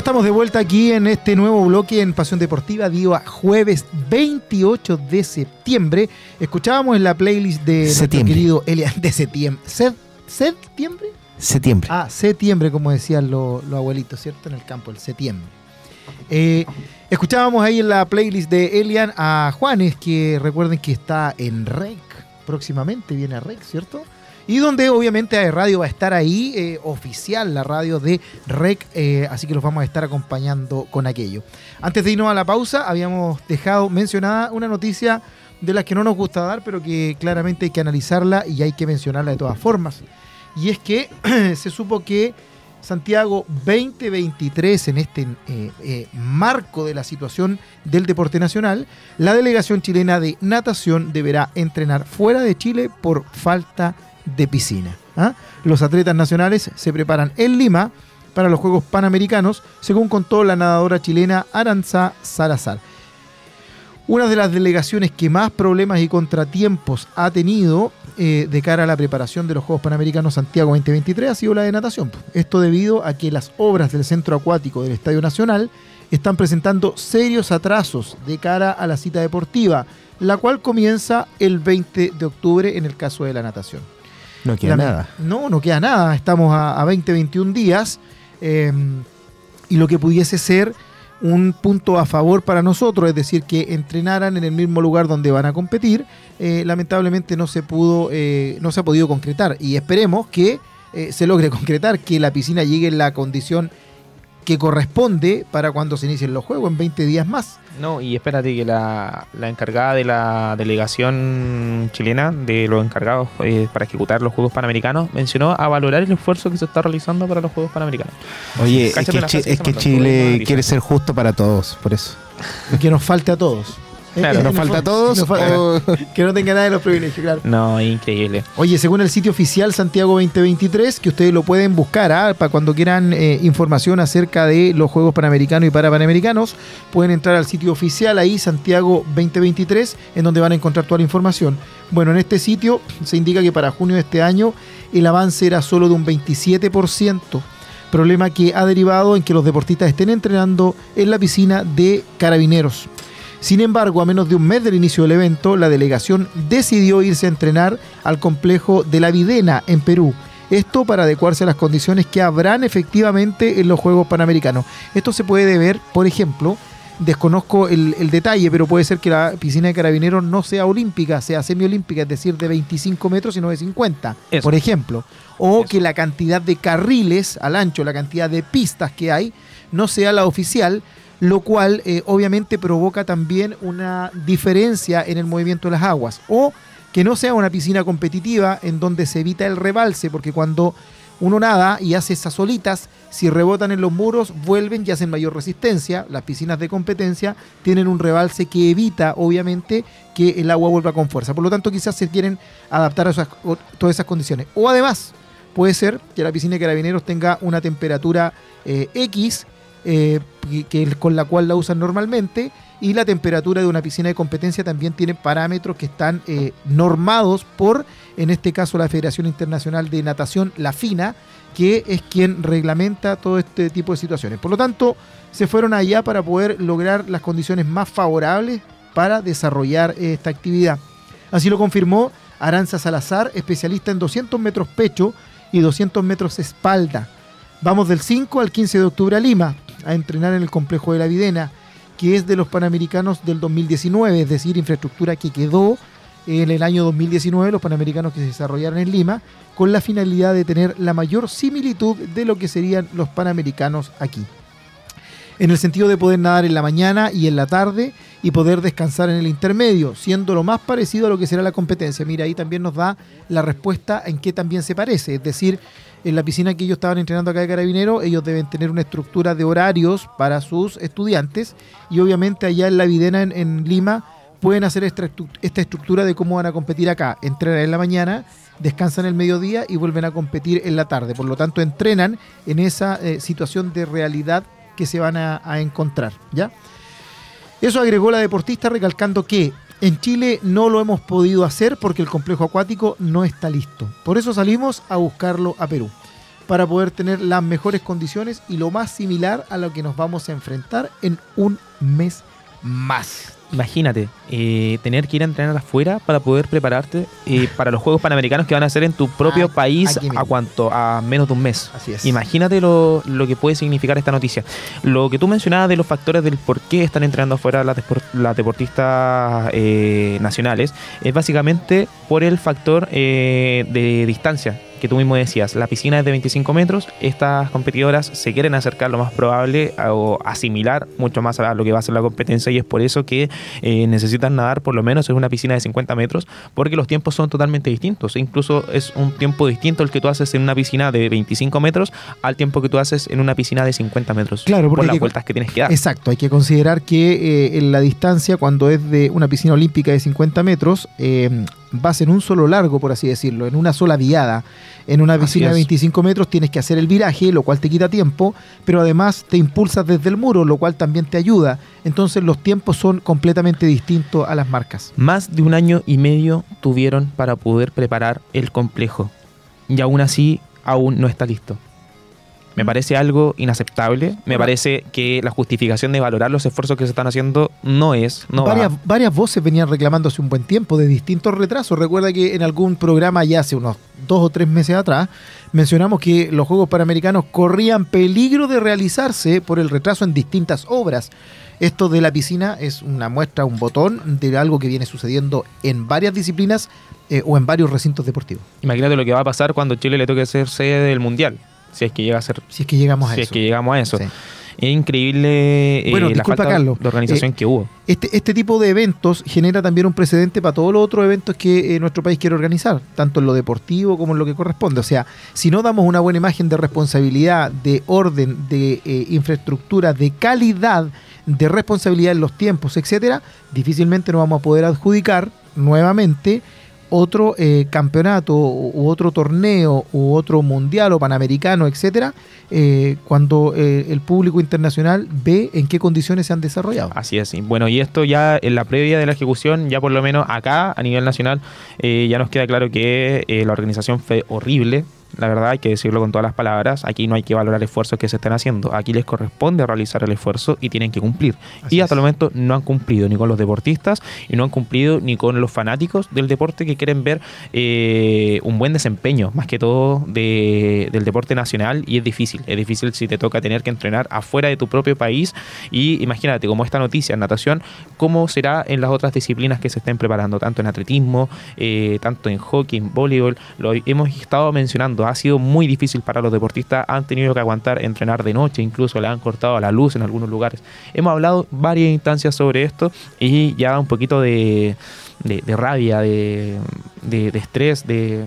Ya estamos de vuelta aquí en este nuevo bloque en Pasión Deportiva, día jueves 28 de septiembre. Escuchábamos en la playlist de Septiembre. nuestro querido Elian de septiembre. ¿Sed- ¿Septiembre? Septiembre. Ah, septiembre, como decían los los abuelitos, ¿cierto? En el campo, el septiembre. Eh, escuchábamos ahí en la playlist de Elian a Juanes, que recuerden que está en REC próximamente, viene a REC, ¿cierto? Y donde obviamente hay radio va a estar ahí, eh, oficial, la radio de REC, eh, así que los vamos a estar acompañando con aquello. Antes de irnos a la pausa, habíamos dejado mencionada una noticia de las que no nos gusta dar, pero que claramente hay que analizarla y hay que mencionarla de todas formas. Y es que se supo que Santiago 2023, en este eh, marco de la situación del deporte nacional, la delegación chilena de natación deberá entrenar fuera de Chile por falta de piscina. ¿ah? Los atletas nacionales se preparan en Lima para los Juegos Panamericanos, según contó la nadadora chilena Aranza Salazar. Una de las delegaciones que más problemas y contratiempos ha tenido eh, de cara a la preparación de los Juegos Panamericanos Santiago 2023 ha sido la de natación. Esto debido a que las obras del centro acuático del Estadio Nacional están presentando serios atrasos de cara a la cita deportiva, la cual comienza el 20 de octubre en el caso de la natación. No queda La- nada. No, no queda nada. Estamos a, a 20, 21 días. eh, y lo que pudiese ser un punto a favor para nosotros, es decir, que entrenaran en el mismo lugar donde van a competir, eh, lamentablemente no se pudo, eh, no se ha podido concretar. Y esperemos que eh, se logre concretar, que la piscina llegue en la condición que corresponde para cuando se inicien los juegos, en 20 días más. No, y espérate que la, la encargada de la delegación chilena, de los encargados eh, para ejecutar los Juegos Panamericanos, mencionó a valorar el esfuerzo que se está realizando para los Juegos Panamericanos. Oye, es que, Chi- es. Chile quiere ser justo para todos, por eso. Y que nos falte a todos. Claro, ¿Nos falta a todos? nos falta- o- que no tenga nada de los privilegios, claro. No, increíble. Oye, según el sitio oficial Santiago 2023, que ustedes lo pueden buscar ¿ah? para cuando quieran eh, información acerca de los Juegos Panamericanos y Parapanamericanos, pueden entrar al sitio oficial ahí, Santiago 2023, en donde van a encontrar toda la información. Bueno, en este sitio se indica que para junio de este año el avance era solo de un 27%, problema que ha derivado en que los deportistas estén entrenando en la piscina de carabineros. Sin embargo, a menos de un mes del inicio del evento, la delegación decidió irse a entrenar al complejo de la Videna en Perú. Esto para adecuarse a las condiciones que habrán efectivamente en los Juegos Panamericanos. Esto se puede deber, por ejemplo, desconozco el, el detalle, pero puede ser que la piscina de carabineros no sea olímpica, sea semiolímpica, es decir, de 25 metros y no de 50, Eso. por ejemplo. O Eso. que la cantidad de carriles al ancho, la cantidad de pistas que hay, no sea la oficial, lo cual eh, obviamente provoca también una diferencia en el movimiento de las aguas. O que no sea una piscina competitiva en donde se evita el rebalse, porque cuando uno nada y hace esas olitas, si rebotan en los muros, vuelven y hacen mayor resistencia. Las piscinas de competencia tienen un rebalse que evita, obviamente, que el agua vuelva con fuerza. Por lo tanto, quizás se quieren adaptar a todas esas condiciones. O además, puede ser que la piscina de carabineros tenga una temperatura eh, X, eh, que- con la cual la usan normalmente, y la temperatura de una piscina de competencia también tiene parámetros que están eh, normados por, en este caso, la Federación Internacional de Natación, la FINA, que es quien reglamenta todo este tipo de situaciones. Por lo tanto, se fueron allá para poder lograr las condiciones más favorables para desarrollar esta actividad. Así lo confirmó Aranza Salazar, especialista en 200 metros pecho y 200 metros espalda. Vamos del 5 al 15 de octubre a Lima a entrenar en el complejo de la Videna, que es de los Panamericanos del 2019, es decir, infraestructura que quedó en el año 2019, los Panamericanos que se desarrollaron en Lima, con la finalidad de tener la mayor similitud de lo que serían los Panamericanos aquí. En el sentido de poder nadar en la mañana y en la tarde y poder descansar en el intermedio, siendo lo más parecido a lo que será la competencia. Mira, ahí también nos da la respuesta en qué también se parece. Es decir, en la piscina que ellos estaban entrenando acá de Carabinero, ellos deben tener una estructura de horarios para sus estudiantes y obviamente allá en la Videna, en, Lima, pueden hacer esta estructura de cómo van a competir acá. Entrenan en la mañana, descansan el mediodía y vuelven a competir en la tarde. Por lo tanto, entrenan en esa eh, situación de realidad que se van a, a encontrar. ¿ya? Eso agregó la deportista recalcando que en Chile no lo hemos podido hacer porque el complejo acuático no está listo. Por eso salimos a buscarlo a Perú. para poder tener las mejores condiciones y lo más similar a lo que nos vamos a enfrentar en un mes más. Imagínate, eh, tener que ir a entrenar afuera para poder prepararte eh, para los Juegos Panamericanos que van a ser en tu propio Aquí- país a cuanto a menos de un mes. Así es. Imagínate lo, lo que puede significar esta noticia. Lo que tú mencionabas de los factores del por qué están entrenando afuera las, las deportistas eh, nacionales es básicamente por el factor eh, de distancia que tú mismo decías. La piscina es de 25 metros. Estas competidoras se quieren acercar lo más probable a- o asimilar mucho más a lo que va a ser la competencia y es por eso que eh, necesitan nadar por lo menos en una piscina de 50 metros porque los tiempos son totalmente distintos. Incluso es un tiempo distinto el que tú haces en una piscina de 25 metros al tiempo que tú haces en una piscina de 50 metros. Claro, porque por las que- vueltas que tienes que dar. Exacto, hay que considerar que eh, en la distancia, cuando es de una piscina olímpica de 50 metros, eh, vas en un solo largo, por así decirlo, en una sola viada. En una piscina de es. 25 metros tienes que hacer el viraje, lo cual te quita tiempo, pero además te impulsas desde el muro, lo cual también te ayuda. Entonces los tiempos son completamente distintos a las marcas. Más de un año y medio tuvieron para poder preparar el complejo. Y aún así, aún no está listo. Me parece algo inaceptable. Me parece que la justificación de valorar los esfuerzos que se están haciendo no es. No va. varias, varias voces venían reclamando hace un buen tiempo de distintos retrasos. Recuerda que en algún programa ya hace unos dos o tres meses atrás mencionamos que los Juegos Panamericanos corrían peligro de realizarse por el retraso en distintas obras. Esto de la piscina es una muestra, un botón de algo que viene sucediendo en varias disciplinas eh, o en varios recintos deportivos. Imagínate lo que va a pasar cuando Chile le toque ser sede del Mundial. Si es que llega a ser. Si es que llegamos a Si eso. es que llegamos a eso. Sí. Es increíble eh, Bueno, la disculpa, falta Carlos. de organización Eh, que hubo. Este, este tipo de eventos genera también un precedente para todos los otros eventos que eh, nuestro país quiere organizar, tanto en lo deportivo como en lo que corresponde. O sea, si no damos una buena imagen de responsabilidad, de orden, de infraestructura, de calidad, de responsabilidad en los tiempos, etcétera, difícilmente nos vamos a poder adjudicar nuevamente otro eh, campeonato u otro torneo u otro mundial o panamericano, etcétera, eh, cuando eh, el público internacional ve en qué condiciones se han desarrollado. Así es. Bueno, y esto ya en la previa de la ejecución, ya por lo menos acá a nivel nacional, eh, ya nos queda claro que eh, la organización fue horrible. La verdad, hay que decirlo con todas las palabras. Aquí no hay que valorar esfuerzos que se estén haciendo. Aquí les corresponde realizar el esfuerzo y tienen que cumplir. Así y hasta es. el momento no han cumplido ni con los deportistas y no han cumplido ni con los fanáticos del deporte que quieren ver eh, un buen desempeño, más que todo de- del deporte nacional. Y es difícil. Es difícil si te toca tener que entrenar afuera de tu propio país. Y imagínate, como esta noticia en natación, cómo será en las otras disciplinas que se estén preparando, tanto en atletismo, eh, tanto en hockey, en voleibol. Lo hemos estado mencionando. Ha sido muy difícil para los deportistas. Han tenido que aguantar entrenar de noche, incluso le han cortado la luz en algunos lugares. Hemos hablado varias instancias sobre esto y ya un poquito de, de- de rabia, de, de- de estrés, de...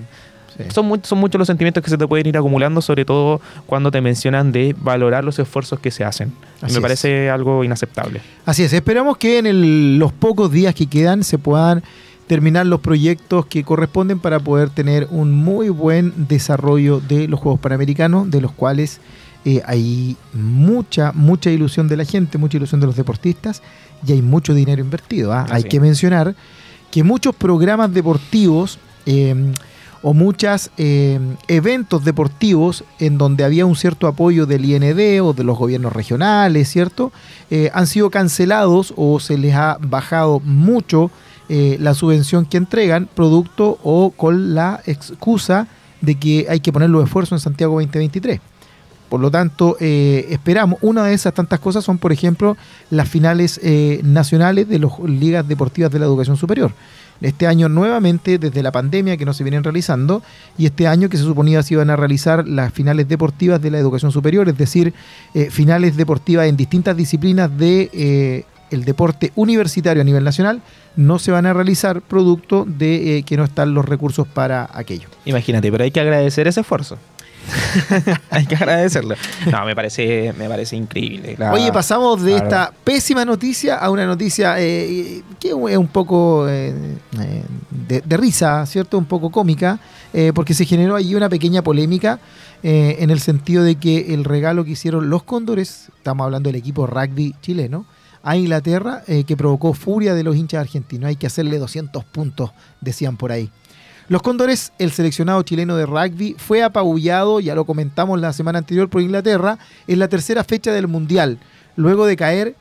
Son, mu- son muchos los sentimientos que se te pueden ir acumulando, sobre todo cuando te mencionan de valorar los esfuerzos que se hacen. Así me es. parece algo inaceptable. Así es, esperamos que en el- los pocos días que quedan se puedan terminar los proyectos que corresponden para poder tener un muy buen desarrollo de los Juegos Panamericanos, de los cuales eh, hay mucha, mucha ilusión de la gente, mucha ilusión de los deportistas y hay mucho dinero invertido. ¿ah? Hay que mencionar que muchos programas deportivos eh, o muchos eventos deportivos en donde había un cierto apoyo del IND o de los gobiernos regionales, ¿cierto? Eh, han sido cancelados o se les ha bajado mucho eh, la subvención que entregan, producto o con la excusa de que hay que poner los esfuerzos en Santiago 2023. Por lo tanto, eh, esperamos, una de esas tantas cosas son, por ejemplo, las finales eh, nacionales de las ligas deportivas de la educación superior. Este año nuevamente, desde la pandemia que no se vienen realizando, y este año que se suponía se iban a realizar las finales deportivas de la educación superior, es decir, finales deportivas en distintas disciplinas de el deporte universitario a nivel nacional, no se van a realizar producto de eh, que no están los recursos para aquello. Imagínate, pero hay que agradecer ese esfuerzo. hay que agradecerlo. No, me parece, me parece increíble. La- Oye, pasamos de esta verdad. pésima noticia a una noticia eh, que es un poco eh, de, de risa, ¿cierto? Un poco cómica, eh, porque se generó allí una pequeña polémica en el sentido de que el regalo que hicieron los cóndores, estamos hablando del equipo rugby chileno, a Inglaterra, eh, que provocó furia de los hinchas argentinos. Hay que hacerle 200 puntos, decían por ahí. Los Cóndores, el seleccionado chileno de rugby, fue apabullado, ya lo comentamos la semana anterior, por Inglaterra en la tercera fecha del Mundial, luego de caer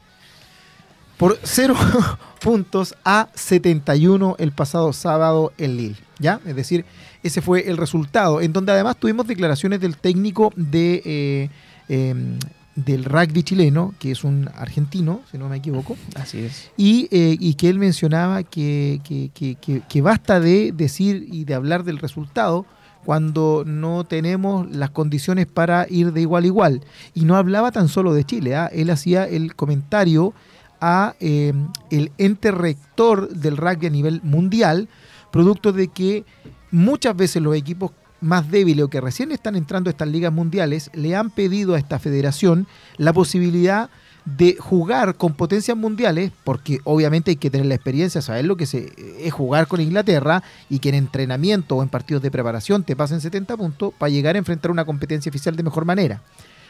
por 0 puntos a 71 el pasado sábado en Lille. ¿Ya? Es decir, ese fue el resultado, en donde además tuvimos declaraciones del técnico de, eh, em, del rugby chileno, que es un argentino, si no me equivoco, Así es. y, eh, y que él mencionaba que, que- que- que- que basta de decir y de hablar del resultado cuando no tenemos las condiciones para ir de igual a igual. Y no hablaba tan solo de Chile, ¿ah? él hacía el comentario a eh, el ente rector del rugby a nivel mundial, producto de que muchas veces los equipos más débiles o que recién están entrando estas ligas mundiales le han pedido a esta federación la posibilidad de jugar con potencias mundiales, porque obviamente hay que tener la experiencia, saber lo que se, es jugar con Inglaterra y que en entrenamiento o en partidos de preparación te pasen 70 puntos para llegar a enfrentar una competencia oficial de mejor manera.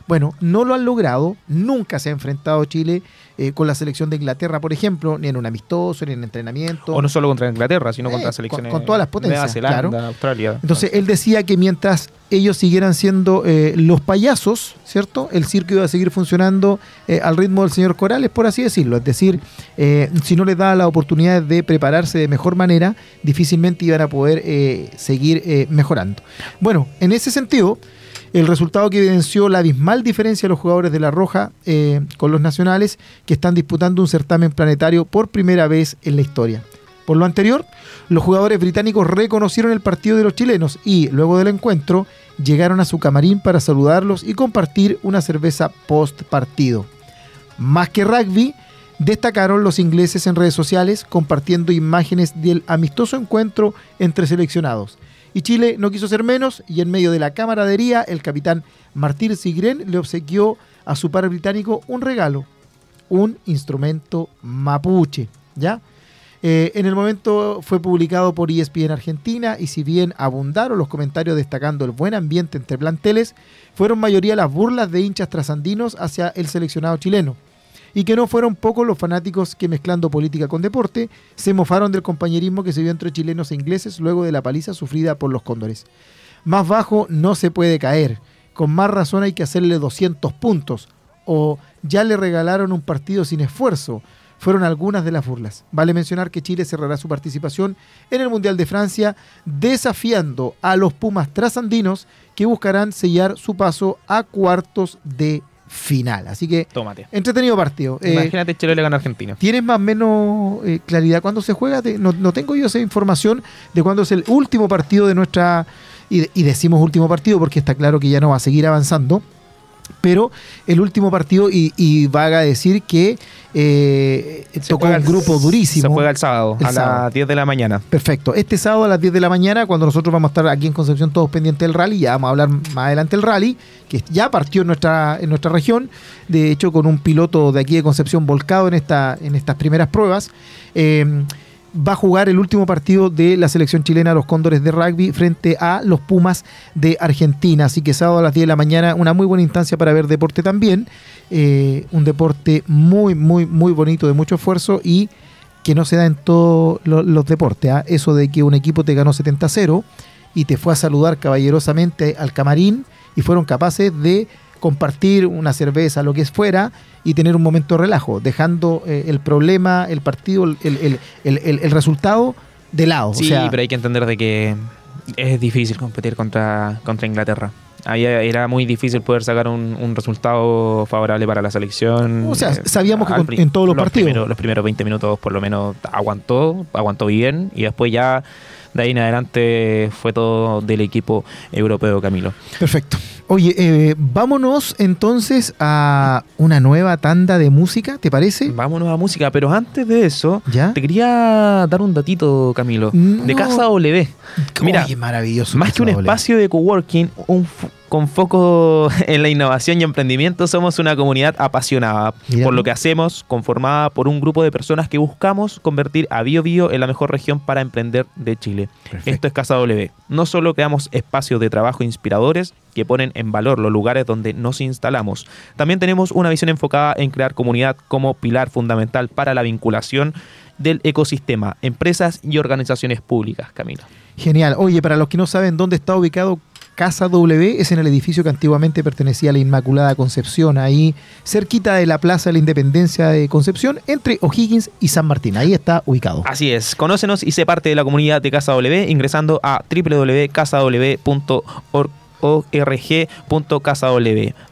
Bueno, no lo han logrado, nunca se ha enfrentado Chile eh, con la selección de Inglaterra, por ejemplo, ni en un amistoso, ni en entrenamiento. O no solo contra Inglaterra, sino Eh, contra con- selecciones. con todas las potencias, Nueva Zelanda, claro. Australia. Entonces él decía que mientras ellos siguieran siendo eh, los payasos, ¿cierto? El circo iba a seguir funcionando eh, al ritmo del señor Corales, por así decirlo. Es decir, eh, si no les daba la oportunidad de prepararse de mejor manera, difícilmente iban a poder eh, seguir eh, mejorando. Bueno, en ese sentido, el resultado que evidenció la abismal diferencia de los jugadores de La Roja eh, con los nacionales que están disputando un certamen planetario por primera vez en la historia. Por lo anterior, los jugadores británicos reconocieron el partido de los chilenos y, luego del encuentro, llegaron a su camarín para saludarlos y compartir una cerveza post partido. Más que rugby, destacaron los ingleses en redes sociales compartiendo imágenes del amistoso encuentro entre seleccionados. Y Chile no quiso ser menos y en medio de la camaradería el capitán Martín Sigren le obsequió a su par británico un regalo, un instrumento mapuche, ¿ya? Eh, en el momento fue publicado por ESPN Argentina y si bien abundaron los comentarios destacando el buen ambiente entre planteles, fueron mayoría las burlas de hinchas trasandinos hacia el seleccionado chileno. Y que no fueron pocos los fanáticos que mezclando política con deporte se mofaron del compañerismo que se vio entre chilenos e ingleses luego de la paliza sufrida por los cóndores. Más bajo no se puede caer. Con más razón hay que hacerle 200 puntos. O ya le regalaron un partido sin esfuerzo. Fueron algunas de las burlas. Vale mencionar que Chile cerrará su participación en el Mundial de Francia desafiando a los Pumas trasandinos que buscarán sellar su paso a cuartos de final. Así que Tómate. entretenido partido. Eh, Imagínate Chile le gana a Argentina. ¿Tienes más o menos eh, claridad cuándo se juega? De- no, no tengo yo esa información de cuándo es el último partido de nuestra... Y, y decimos último partido porque está claro que ya no va a seguir avanzando. Pero el último partido, y, y vaga a decir que eh, tocó un grupo durísimo. Se juega el sábado, El a sábado. las 10 de la mañana. Perfecto. Este sábado a las 10 de la mañana, cuando nosotros vamos a estar aquí en Concepción todos pendientes del rally, ya vamos a hablar más adelante del rally, que ya partió en nuestra, en nuestra región, de hecho con un piloto de aquí de Concepción volcado en, esta, en estas primeras pruebas. Eh, va a jugar el último partido de la selección chilena, los Cóndores de rugby, frente a los Pumas de Argentina. Así que sábado a las 10 de la mañana, una muy buena instancia para ver deporte también. Eh, un deporte muy, muy, muy bonito, de mucho esfuerzo y que no se da en todos lo- los deportes. ¿ah? Eso de que un equipo te ganó 70-0 y te fue a saludar caballerosamente al camarín y fueron capaces de compartir una cerveza, lo que fuera, y tener un momento de relajo, dejando eh, el problema, el partido, el, el- el- el- el resultado de lado. Sí, o sea, pero hay que entender de que es difícil competir contra, contra Inglaterra. Ahí era muy difícil poder sacar un, un resultado favorable para la selección. O sea, sabíamos que con- en todos los partidos. primeros- los primeros 20 minutos por lo menos aguantó, aguantó bien y después ya de ahí en adelante fue todo del equipo europeo, Camilo. Perfecto. Oye, eh, vámonos entonces a una nueva tanda de música, ¿te parece? Vámonos a música, pero antes de eso, ¿Ya? te quería dar un datito, Camilo, de. Casa W. Mira, Oye, maravilloso. Más que un espacio de coworking, un con foco en la innovación y emprendimiento, somos una comunidad apasionada por lo que hacemos, conformada por un grupo de personas que buscamos convertir a Bio Bio en la mejor región para emprender de Chile. Perfecto. Esto es Casa W. No solo creamos espacios de trabajo inspiradores que ponen en valor los lugares donde nos instalamos, también tenemos una visión enfocada en crear comunidad como pilar fundamental para la vinculación del ecosistema, empresas y organizaciones públicas, Camilo. Genial. Oye, para los que no saben dónde está ubicado Casa W, es en el edificio que antiguamente pertenecía a la Inmaculada Concepción, ahí cerquita de la Plaza de la Independencia de Concepción, entre O'Higgins y San Martín. Ahí está ubicado. Así es, conócenos y sé parte de la comunidad de Casa W ingresando a www.casaw.org org.casaw.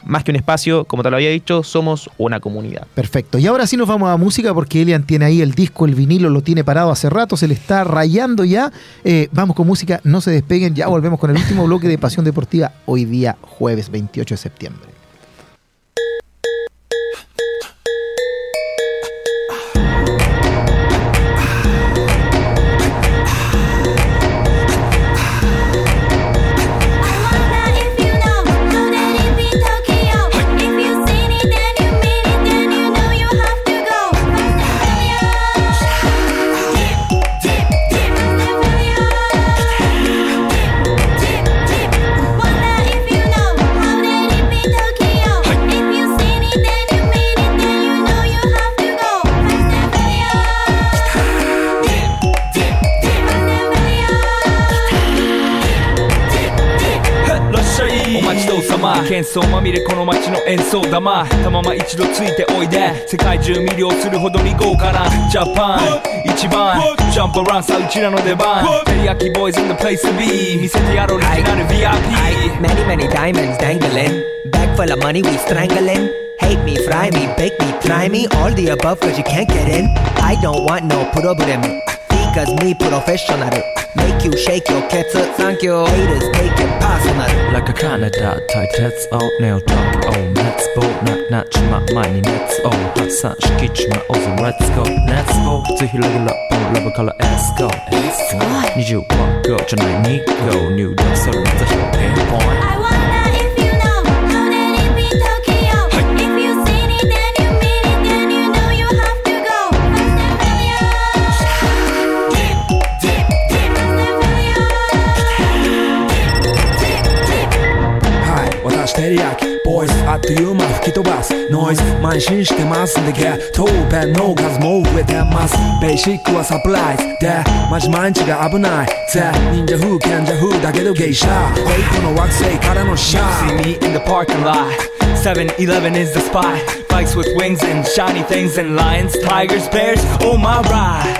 Más que un espacio, como te lo había dicho, somos una comunidad. Perfecto. Y ahora sí nos vamos a música porque Elian tiene ahí el disco, el vinilo, lo tiene parado hace rato, se le está rayando ya. Eh, vamos con música, no se despeguen, ya volvemos con el último bloque de Pasión Deportiva hoy día jueves 28 de septiembre. 喧騒まみれこの街の演奏玉たまま一度ついておいで世界中魅了するほどに豪華なジャパン一番ジャンプランさうちらの出番テリヤキボーイズ in the place to be 見せてやろうオリジナル VIP Many many diamonds dangling Bag full of money we strangling Hate me, fry me, bake me, try me All the above cause you can't get in I don't want no problem Cause me professional. Make you shake your kettle Thank you. Haters take it personal. Like a Canada tight heads out Nail top on Let's go. My 많이 Let's go 박사시키지마 awesome. Let's go Let's go. 지힐러길러 러브 color Let's go Let's go. New 전화에 니고 That's 덕설을 맞아 쇼핑 I wanna ボイスあっという間吹き飛ばすノイズ慢心してますんでゲットペンの数も増えてますベーシックはサプライズでマジ毎日が危ないぜ忍者風賢者風だけど芸者フェイクの惑星からのシャー See me in the parking lot 7-Eleven is the spot Bikes with wings and shiny things and lions, tigers, bears, oh my ride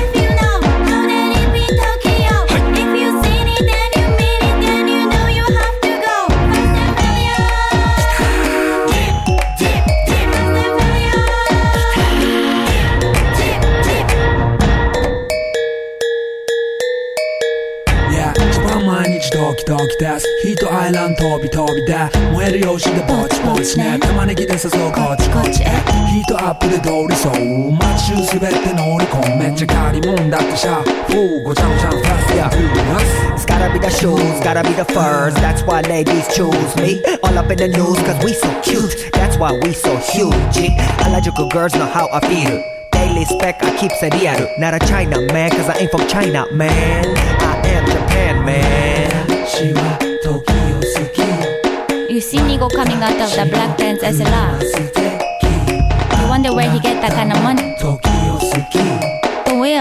déjà go fast, yeah It's gotta be the shoes, gotta be the furs. That's why ladies choose me. All up in the news, cause we so cute. That's why we so huge. Eligible girls know how I feel. Daily spec, I keep it Not a China man, cause I ain't from China, man. I am Japan, man. You see Nigo coming out of the black pants as a lot. You wonder where he get that kind of money. Tokyo suki.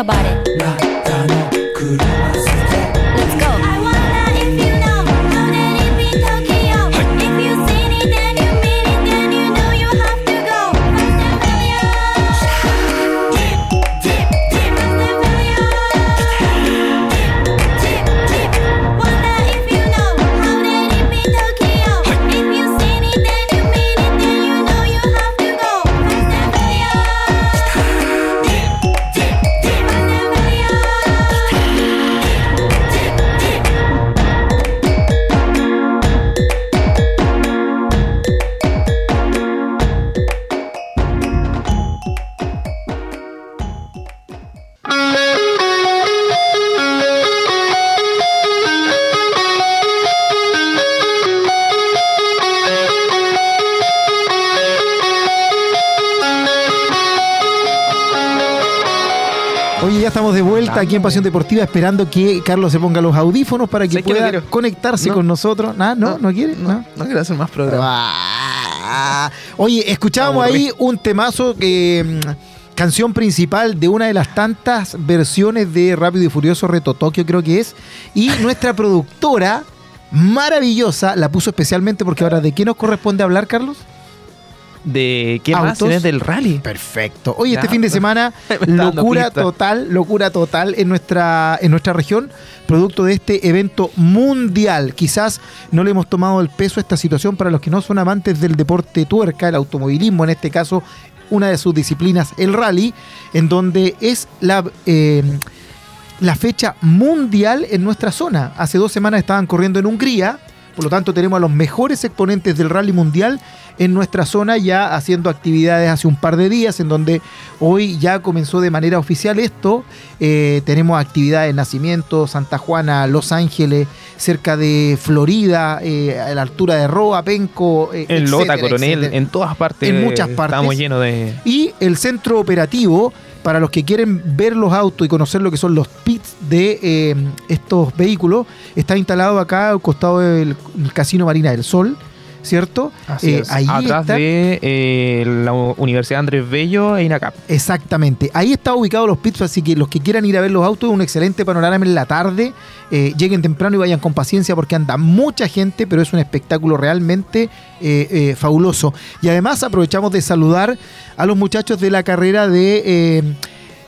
ばれ」「ラッタの車好き」aquí en Pasión Deportiva esperando que Carlos se ponga los audífonos para que ¿Sabes que no pueda conectarse No. con nosotros. ¿Ah, ¿No? ¿No, quiere? No. No quiero hacer más programas. Ah. Oye, escuchábamos ahí un temazo que. mm, Canción principal de una de las tantas versiones de Rápido y Furioso Reto Tokio, creo que es. Y nuestra productora, maravillosa, la puso especialmente porque ahora, ¿de qué nos corresponde hablar, Carlos? ¿De qué? Autos. ¿Tienes del rally? Perfecto. Oye, este Ya, fin de semana, locura total, locura total en nuestra, en nuestra región, producto de este evento mundial. Quizás no le hemos tomado el peso a esta situación para los que no son amantes del deporte tuerca, el automovilismo, en este caso, una de sus disciplinas, el rally, en donde es la. eh, la fecha mundial en nuestra zona. Hace dos semanas estaban corriendo en Hungría, por lo tanto tenemos a los mejores exponentes del rally mundial en nuestra zona ya haciendo actividades hace un par de días, en donde hoy ya comenzó de manera oficial esto. Eh, tenemos actividades en Nacimiento, Santa Juana, Los Ángeles, cerca de Florida, eh, a la altura de Roa, Penco, eh, En Lota, Coronel, etcétera. en todas partes. En muchas partes. Estamos llenos de. Y el centro operativo, para los que quieren ver los autos y conocer lo que son los pits de eh, estos vehículos, está instalado acá al costado del el Casino Marina del Sol, ¿cierto? Así Eh, es. ahí Atrás está- de eh, la Universidad Andrés Bello e INACAP. Exactamente. Ahí está ubicado los pits, así que los que quieran ir a ver los autos, un excelente panorama en la tarde. Eh, lleguen temprano y vayan con paciencia porque anda mucha gente, pero es un espectáculo realmente eh, eh, fabuloso. Y además aprovechamos de saludar a los muchachos de la carrera de eh,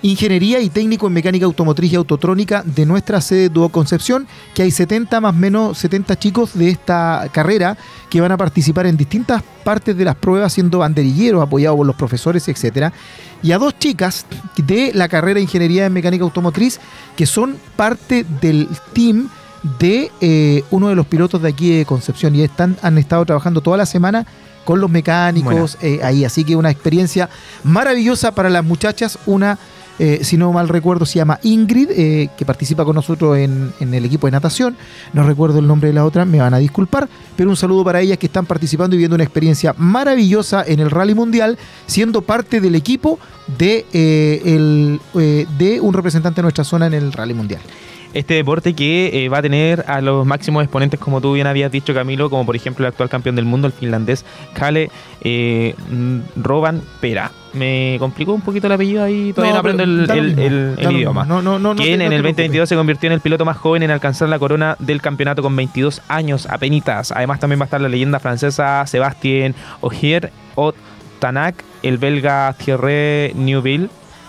Ingeniería y Técnico en Mecánica Automotriz y Autotrónica de nuestra sede Duo Concepción, que hay 70 más o menos 70 chicos de esta carrera que van a participar en distintas partes de las pruebas siendo banderilleros apoyados por los profesores, etcétera. Y a dos chicas de la carrera de Ingeniería en Mecánica Automotriz que son parte del team de eh, uno de los pilotos de aquí de Concepción y están, han estado trabajando toda la semana con los mecánicos eh, ahí. Así que una experiencia maravillosa para las muchachas. Una, eh, si no mal recuerdo, se llama Ingrid, eh, que participa con nosotros en, el equipo de natación. No recuerdo el nombre de la otra, me van a disculpar. Pero un saludo para ellas que están participando y viviendo una experiencia maravillosa en el Rally Mundial, siendo parte del equipo de, eh, un representante de nuestra zona en el Rally Mundial. Este deporte que eh, va a tener a los máximos exponentes, como tú bien habías dicho, Camilo, como por ejemplo el actual campeón del mundo, el finlandés Kalle eh, mm, Roban Pera. Me complicó un poquito el apellido ahí, todavía no, pero aprendo el, mismo, idioma. No, no, no, no quien en no el te 2022 se convirtió en el piloto más joven en alcanzar la corona del campeonato con 22 años apenitas. Además también va a estar la leyenda francesa Sébastien Ogier o Tanak, el belga Thierry Neuville,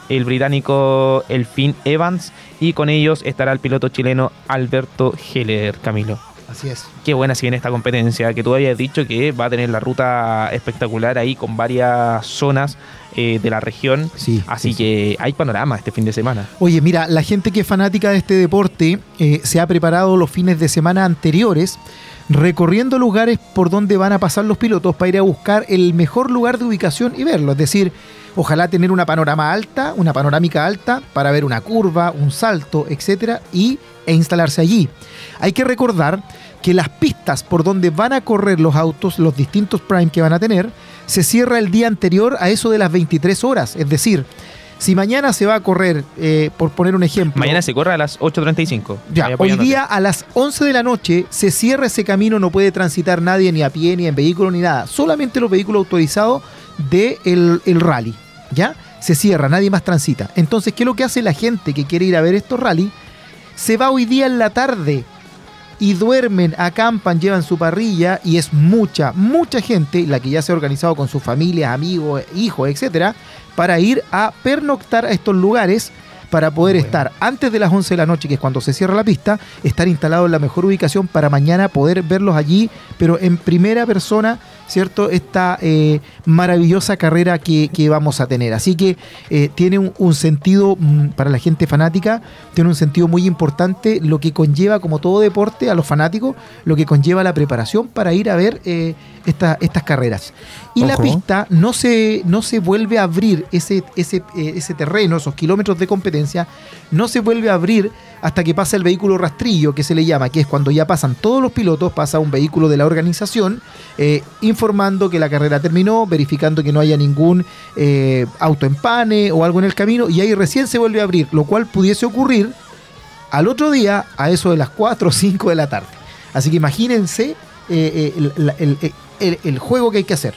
el británico Elfin Evans y con ellos estará el piloto chileno Alberto Heller, Camilo. Así es. Qué buena si viene esta competencia, que tú habías dicho que va a tener la ruta espectacular ahí con varias zonas eh, de la región. Sí, Así sí, que hay panorama este fin de semana. Oye, mira, la gente que es fanática de este deporte eh, se ha preparado los fines de semana anteriores recorriendo lugares por donde van a pasar los pilotos para ir a buscar el mejor lugar de ubicación y verlo. Es decir, ojalá tener una panorama alta, una panorámica alta para ver una curva, un salto, etcétera, y, e instalarse allí. Hay que recordar que las pistas por donde van a correr los autos, los distintos prime que van a tener, se cierra el día anterior a eso de las 23 horas. Es decir, si mañana se va a correr, eh, por poner un ejemplo, Mañana se corre a las 8.35. ya, hoy día a las 11 de la noche se cierra ese camino, no puede transitar nadie ni a pie, ni en vehículo, ni nada. Solamente los vehículos autorizados del el, el rally, ¿ya? Se cierra, nadie más transita. Entonces, ¿qué es lo que hace la gente que quiere ir a ver estos rally? Se va hoy día en la tarde y duermen, acampan, llevan su parrilla y es mucha, mucha gente la que ya se ha organizado con sus familias, amigos, hijos, etcétera, para ir a pernoctar a estos lugares para poder estar antes de las 11 de la noche, que es cuando se cierra la pista, estar instalado en la mejor ubicación para mañana poder verlos allí, pero en primera persona, ¿cierto? Esta eh, maravillosa carrera que, que vamos a tener. Así que eh, tiene un, un sentido mm, para la gente fanática, tiene un sentido muy importante lo que conlleva, como todo deporte, a los fanáticos, lo que conlleva la preparación para ir a ver eh, esta- estas carreras. Y la pista no se, no se vuelve a abrir, ese, ese, eh, ese terreno, esos kilómetros de competencia, no se vuelve a abrir hasta que pasa el vehículo rastrillo, que se le llama, que es cuando ya pasan todos los pilotos, pasa un vehículo de la organización, eh, informando que la carrera terminó, verificando que no haya ningún eh, autoempane o algo en el camino, y ahí recién se vuelve a abrir, lo cual pudiese ocurrir al otro día a eso de las 4 o 5 de la tarde. Así que imagínense eh, eh, el- el juego que hay que hacer.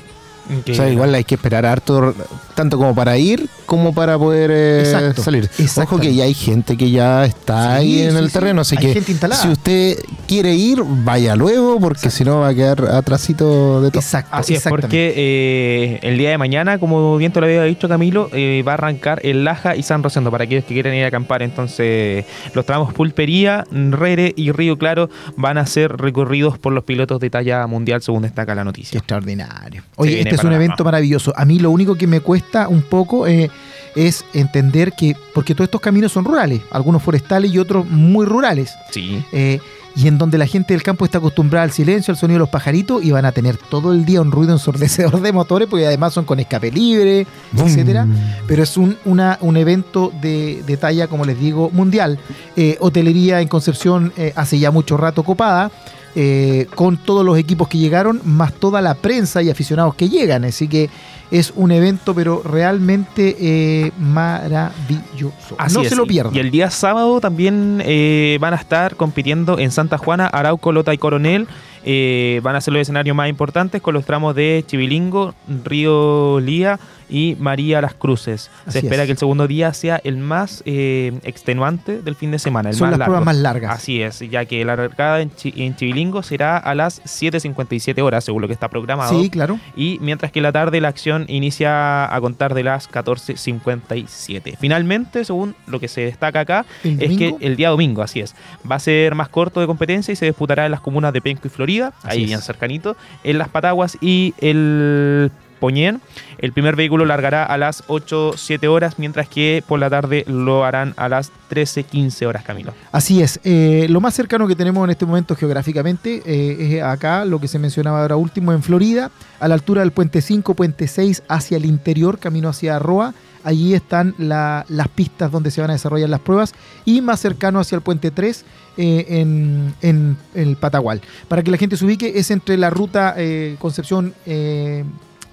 O sea, igual hay que esperar harto, tanto como para ir como para poder eh, Exacto, salir. Ojo que ya hay gente que ya está Sí, ahí en sí, el sí. terreno, así Hay que gente instalada. si usted quiere ir, vaya luego, porque si no va a quedar atrasito de todo. Exacto. Así es, porque eh, el día de mañana, como bien te lo había dicho Camilo, eh, va a arrancar el Laja y San Rosendo para aquellos que quieran ir a acampar. Entonces, los tramos Pulpería, Rere y Río Claro van a ser recorridos por los pilotos de talla mundial, según destaca la Qué noticia. extraordinario. Oye, este es un evento maravilloso. A mí lo único que me cuesta un poco eh, es entender que, porque todos estos caminos son rurales, algunos forestales y otros muy rurales, Sí. eh, y en donde la gente del campo está acostumbrada al silencio, al sonido de los pajaritos, y van a tener todo el día un ruido ensordecedor de motores, porque además son con escape libre, etcétera. Pero es un, una- un evento de, de talla, como les digo, mundial. Eh, hotelería en Concepción eh, hace ya mucho rato copada, eh, con todos los equipos que llegaron, más toda la prensa y aficionados que llegan. Así que es un evento, pero realmente eh, maravilloso. Así no es. se lo pierdan. Y el día sábado también eh, van a estar compitiendo en Santa Juana, Arauco, Lota y Coronel. Eh, van a ser los escenarios más importantes con los tramos de Chivilingo, Río Lía y María Las Cruces. Así Se espera es. que el segundo día sea el más eh, extenuante del fin de semana, el Son más las largo. pruebas más largas. Así es, ya que la largada en, Chi- en Chivilingo será a las 7.57 horas, según lo que está programado. Sí, claro. Y mientras que la tarde la acción inicia a contar de las 14.57. Finalmente, según lo que se destaca acá, es que el día domingo, así es, va a ser más corto de competencia y se disputará en las comunas de Penco y Florida, Así ahí es. bien cercanito, en las Pataguas y el Poñén. El primer vehículo largará a las 8-7 horas, mientras que por la tarde lo harán a las 13-15 horas, Camilo. Así es. eh, lo más cercano que tenemos en este momento geográficamente eh, es acá, lo que se mencionaba ahora último, en Florida, a la altura del puente 5, puente 6, hacia el interior, camino hacia Roa. Allí están la- las pistas donde se van a desarrollar las pruebas. Y más cercano hacia el puente 3, eh, en, en el Patagual. Para que la gente se ubique, es entre la ruta eh, Concepción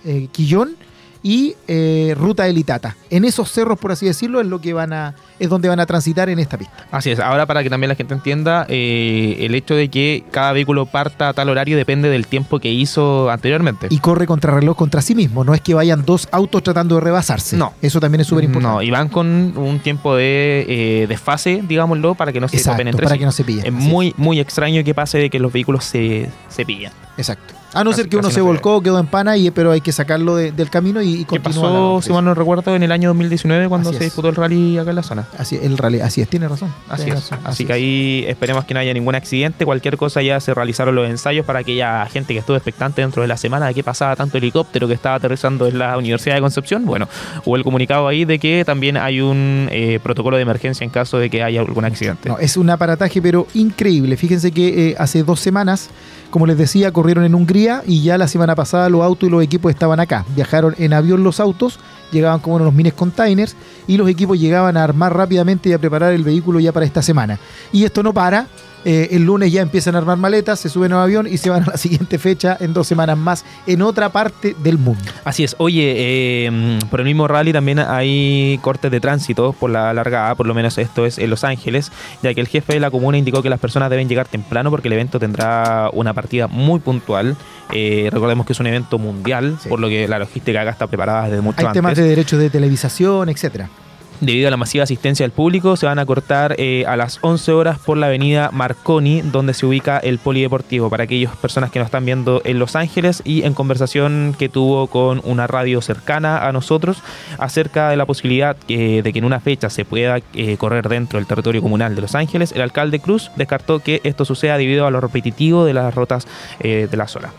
eh, Quillón y eh, ruta Elitata. En esos cerros, por así decirlo, es lo que van a, es donde van a transitar en esta pista. Así es, ahora para que también la gente entienda, eh, el hecho de que cada vehículo parta a tal horario depende del tiempo que hizo anteriormente. y corre contrarreloj contra sí mismo. No es que vayan dos autos tratando de rebasarse. No. Eso también es súper importante. No, y van con un tiempo de eh, desfase, digámoslo, para que no se Exacto, entre para sí. que no se pillen. Es Así muy, muy extraño que pase de que los vehículos se, se pillan. Exacto. A no Casi- ser que uno se no volcó, quedó en pana, y, pero hay que sacarlo de- del camino y, y ¿Qué continuar. pasó, si mal no recuerdo, en el año 2019 cuando Así se es. disputó el rally acá en la zona? Así, el rally, así es, tiene razón. Así tiene es. razón, Así es. que ahí esperemos que no haya ningún accidente. Cualquier cosa ya se realizaron los ensayos para aquella gente que estuvo expectante dentro de la semana de que pasaba tanto helicóptero que estaba aterrizando en la Universidad de Concepción. Bueno, hubo el comunicado ahí de que también hay un eh, protocolo de emergencia en caso de que haya algún accidente. No, es un aparataje, pero increíble. Fíjense que eh, hace dos semanas, como les decía, corrieron en Hungría y ya la semana pasada los autos y los equipos estaban acá. Viajaron en avión los autos, llegaban como en unos mines containers y los equipos llegaban a armar rápidamente y a preparar el vehículo ya para esta semana. Y esto no para. Eh, el lunes ya empiezan a armar maletas, se suben a un avión y se van a la siguiente fecha en dos semanas más en otra parte del mundo. Así es. Oye, eh, por el mismo rally también hay cortes de tránsito por la largada, por lo menos esto es en Los Ángeles, ya que el jefe de la comuna indicó que las personas deben llegar temprano porque el evento tendrá una partida muy puntual. Eh, recordemos que es un evento mundial, Sí. por lo que la logística acá está preparada desde mucho Hay antes. temas de derechos de televisación, etcétera. Debido a la masiva asistencia del público, se van a cortar eh, a las 11 horas por la avenida Marconi, donde se ubica el polideportivo, para aquellas personas que nos están viendo en Los Ángeles y en conversación que tuvo con una radio cercana a nosotros acerca de la posibilidad eh, de que en una fecha se pueda eh, correr dentro del territorio comunal de Los Ángeles, el alcalde Cruz descartó que esto suceda debido a lo repetitivo de las rutas eh, de la zona.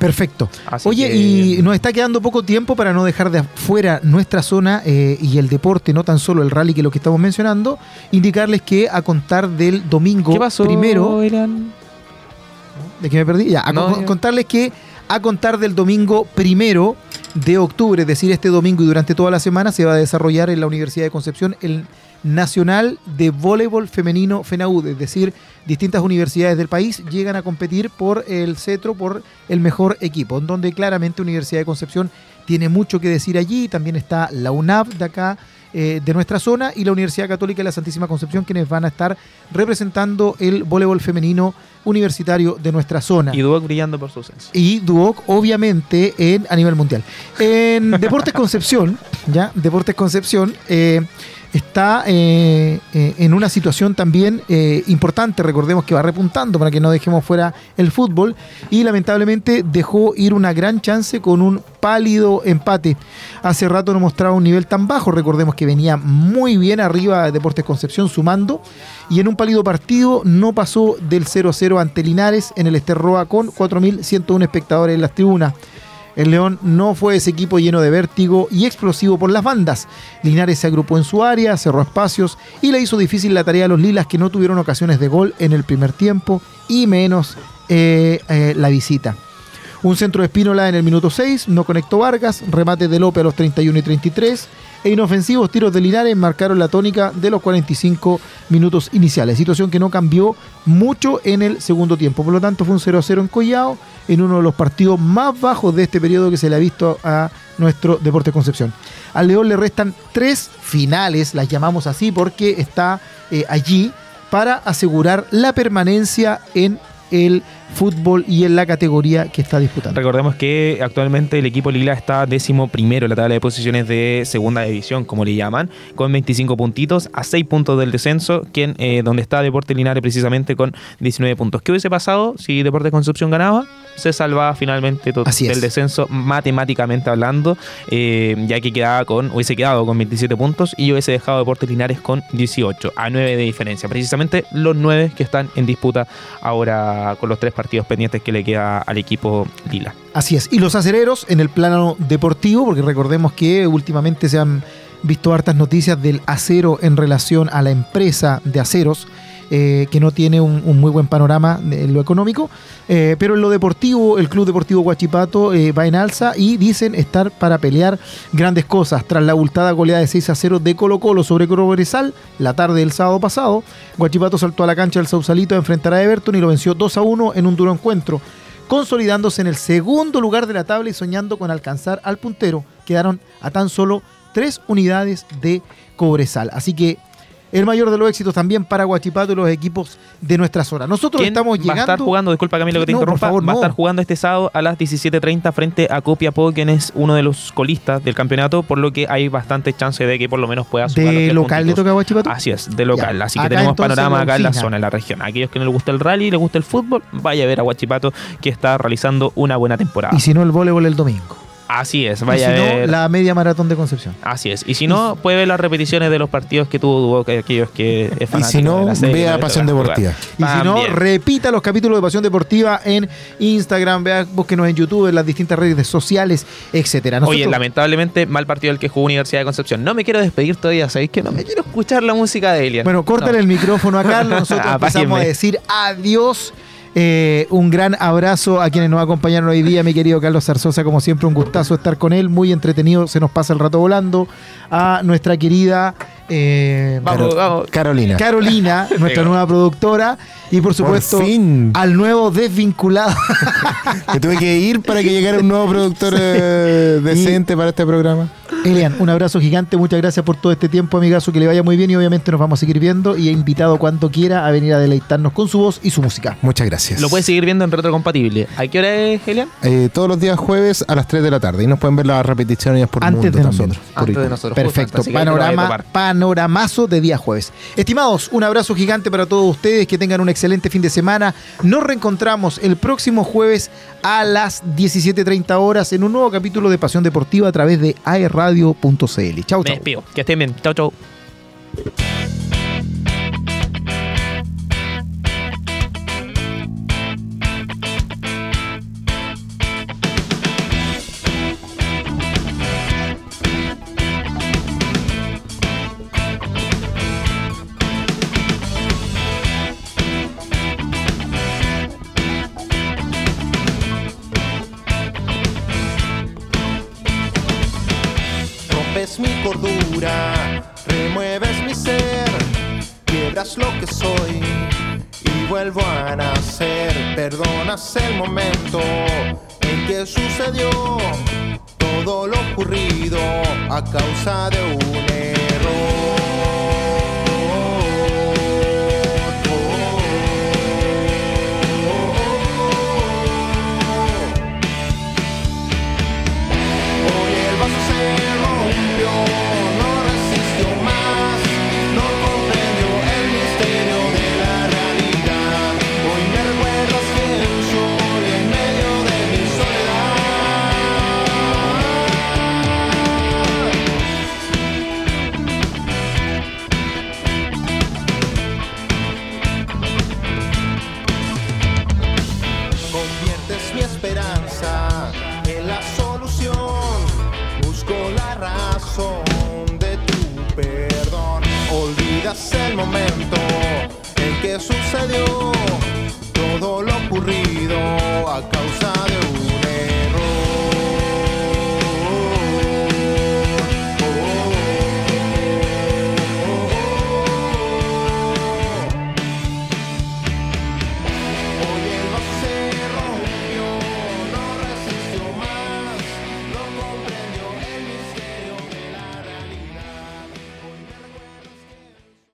Perfecto. Así Oye, que- y nos está quedando poco tiempo para no dejar de afuera nuestra zona eh, y el deporte, no tan solo el rally que lo que estamos mencionando, indicarles que a contar del domingo ¿Qué pasó, primero, Irán? de que me perdí, ya, a No, con- ya. contarles que a contar del domingo primero de octubre, es decir, este domingo y durante toda la semana se va a desarrollar en la Universidad de Concepción el Nacional de Voleibol Femenino FENAUD, es decir, distintas universidades del país llegan a competir por el cetro, por el mejor equipo, en donde claramente Universidad de Concepción tiene mucho que decir allí, también está la UNAV de acá, eh, de nuestra zona, y la Universidad Católica de la Santísima Concepción, quienes van a estar representando el voleibol femenino universitario de nuestra zona. Y Duoc brillando por su ausencia. y Duoc, obviamente, en, a nivel mundial. En Deportes Concepción, ¿ya? Deportes Concepción eh, está eh, eh, en una situación también eh, importante. Recordemos que va repuntando para que no dejemos fuera el fútbol. Y lamentablemente dejó ir una gran chance con un pálido empate. Hace rato no mostraba un nivel tan bajo. Recordemos que venía muy bien arriba Deportes Concepción sumando. Y en un pálido partido no pasó del 0-0 ante Linares en el Esterroa con 4.101 espectadores en las tribunas. El León no fue ese equipo lleno de vértigo y explosivo por las bandas. Linares se agrupó en su área, cerró espacios y le hizo difícil la tarea a los Lilas que no tuvieron ocasiones de gol en el primer tiempo y menos eh, eh, la visita. Un centro de Espínola en el minuto 6, no conectó Vargas, remate de López a los 31 y 33 e inofensivos tiros de Linares marcaron la tónica de los 45 minutos iniciales, situación que no cambió mucho en el segundo tiempo. Por lo tanto, fue un 0-0 en Collao, en uno de los partidos más bajos de este periodo que se le ha visto a nuestro Deporte Concepción. Al León le restan tres finales, las llamamos así porque está eh, allí para asegurar la permanencia en el fútbol y en la categoría que está disputando. Recordemos que actualmente el equipo Lila está décimo primero en la tabla de posiciones de segunda división, como le llaman, con 25 puntitos, a 6 puntos del descenso, quien, eh, donde está Deportes Linares precisamente con 19 puntos. ¿Qué hubiese pasado si Deportes Concepción ganaba? Se salvaba finalmente del descenso matemáticamente hablando, eh, ya que quedaba con, hubiese quedado con 27 puntos y hubiese dejado Deportes Linares con 18, a 9 de diferencia. Precisamente los 9 que están en disputa ahora con los tres partidos pendientes que le queda al equipo Lila. Así es. Y los acereros en el plano deportivo, porque recordemos que últimamente se han visto hartas noticias del acero en relación a la empresa de aceros, eh, que no tiene un, muy buen panorama en lo económico. Eh, pero en lo deportivo, el Club Deportivo Huachipato eh, va en alza y dicen estar para pelear grandes cosas. Tras la abultada goleada de 6 a 0 de Colo Colo sobre Cobresal, la tarde del sábado pasado, Huachipato saltó a la cancha del Sausalito a enfrentar a Everton y lo venció 2 a 1 en un duro encuentro consolidándose en el segundo lugar de la tabla y soñando con alcanzar al puntero. Quedaron a tan solo tres unidades de Cobresal. Así que el mayor de los éxitos también para Guachipato y los equipos de nuestra zona. Nosotros ¿Quién estamos va llegando. a estar jugando? Disculpa Camilo que te No, interrumpa. favor, va a no. estar jugando este sábado a las 17.30 frente a Copiapó, quien es uno de los colistas del campeonato, por lo que hay bastante chance de que por lo menos pueda sumar de local le toca a Guachipato. Así es, de local. Ya. Así que Acá tenemos panorama acá en la zona, en la región. Aquellos que no les gusta el rally, les gusta el fútbol, vaya a ver a Guachipato que está realizando una buena temporada. Y si no, el voleibol el domingo. Así es, Y vaya si a no, la media maratón de Concepción. Así es. Y si no, puede ver las repeticiones de los partidos que tuvo Duoc, aquellos que es Y si no, serie, vea Pasión. Deportiva. Y si no, repita los capítulos de Pasión Deportiva en Instagram, vea, búsquenos en YouTube, en las distintas redes sociales, etcétera. Oye, Nosotros- lamentablemente, mal partido el que jugó Universidad de Concepción. No me quiero despedir todavía, ¿sabéis que no me quiero escuchar la música de Elian? Bueno, córtale No. el micrófono a Carlos. Nosotros empezamos a decir adiós. Eh, un gran abrazo a quienes nos acompañaron hoy día, mi querido Carlos Zarzosa, como siempre, un gustazo estar con él, muy entretenido, se nos pasa el rato volando. A nuestra querida eh, Vamos, Caro- vamos. Carolina. Carolina, nuestra nueva productora, y por supuesto Por fin. al nuevo desvinculado. Que tuve que ir para que llegara un nuevo productor eh, decente para este programa. Elian, un abrazo gigante, muchas gracias por todo este tiempo, amigazo, que le vaya muy bien y obviamente nos vamos a seguir viendo y he invitado cuando quiera a venir a deleitarnos con su voz y su música. Muchas gracias. Lo puedes seguir viendo en Retrocompatible. ¿A qué hora es, Elian? Eh, todos los días jueves a las 3 de la tarde. Y nos pueden ver las repeticiones por Antes mundo de también. nosotros. Por Antes de nosotros. Perfecto, panorama, panoramazo de día jueves. Estimados, un abrazo gigante para todos ustedes, que tengan un excelente fin de semana. Nos reencontramos el próximo jueves a las 17.30 horas en un nuevo capítulo de Pasión Deportiva a través de aerradio.cl. Chau, Me chau. despido. Que estén bien. Chau, chau. el momento en que sucedió todo lo ocurrido a causa de un